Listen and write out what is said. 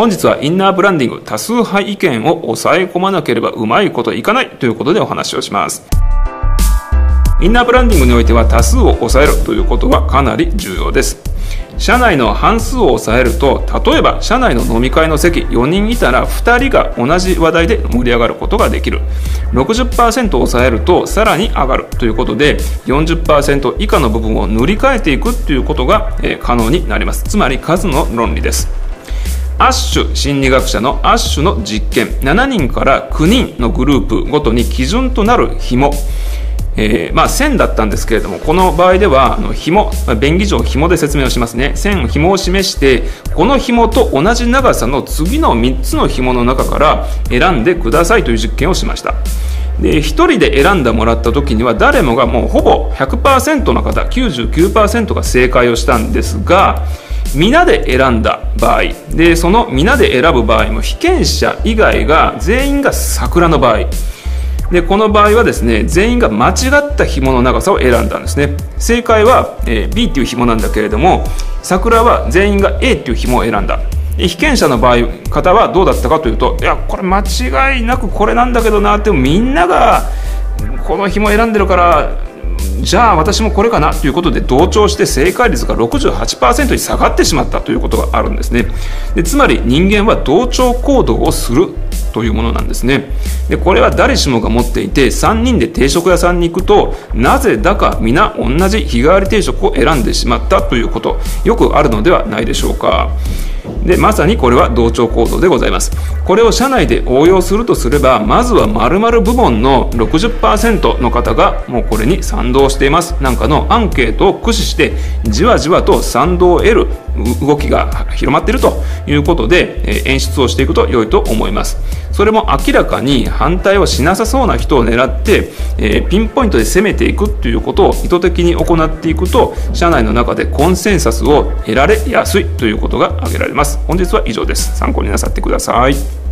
本日はインナーブランディング多数派意見を抑え込まなければうまいこといかないということでお話をします。インナーブランディングにおいては多数を抑えるということはかなり重要です。社内の半数を抑えると例えば社内の飲み会の席4人いたら2人が同じ話題で盛り上がることができる。60%を抑えるとさらに上がるということで40%以下の部分を塗り替えていくということが、可能になります。つまり数の論理です。アッシュ心理学者のアッシュの実験。7人から9人のグループごとに基準となる紐。えー、まあ、線だったんですけれどもこの場合ではあの紐便宜上紐で説明をしますね。線紐を示してこの紐と同じ長さの次の3つの紐の中から選んでくださいという実験をしました。で1人で選んでもらった時には誰もがもうほぼ100%の方99%が正解をしたんですが皆で選んだ場合。でその皆で選ぶ場合も被験者以外が全員が桜の場合。でこの場合はですね全員が間違った紐の長さを選んだんですね。正解は、え、B っていう紐なんだけれども桜は全員が A っていう紐を選んだ。被験者の場合方はどうだったかというといやこれ間違いなくこれなんだけどなってみんながこの紐選んでるからじゃあ私もこれかなということで同調して正解率が68%に下がってしまったということがあるんですね。でつまり人間は同調行動をするというものなんですね。でこれは誰しもが持っていて3人で定食屋さんに行くとなぜだか皆同じ日替わり定食を選んでしまったということ。よくあるのではないでしょうか。でまさにこれは同調行動でございます。これを社内で応用するとすればまずは〇〇部門の60%の方がもうこれに賛同しています。なんかのアンケートを駆使してじわじわと賛同を得る動きが広まっているということで演出をしていくと良いと思います。それも明らかに反対をしなさそうな人を狙って、えピンポイントで攻めていくということを意図的に行っていくと社内の中でコンセンサスを得られやすいということが挙げられます。本日は以上です。参考になさってください。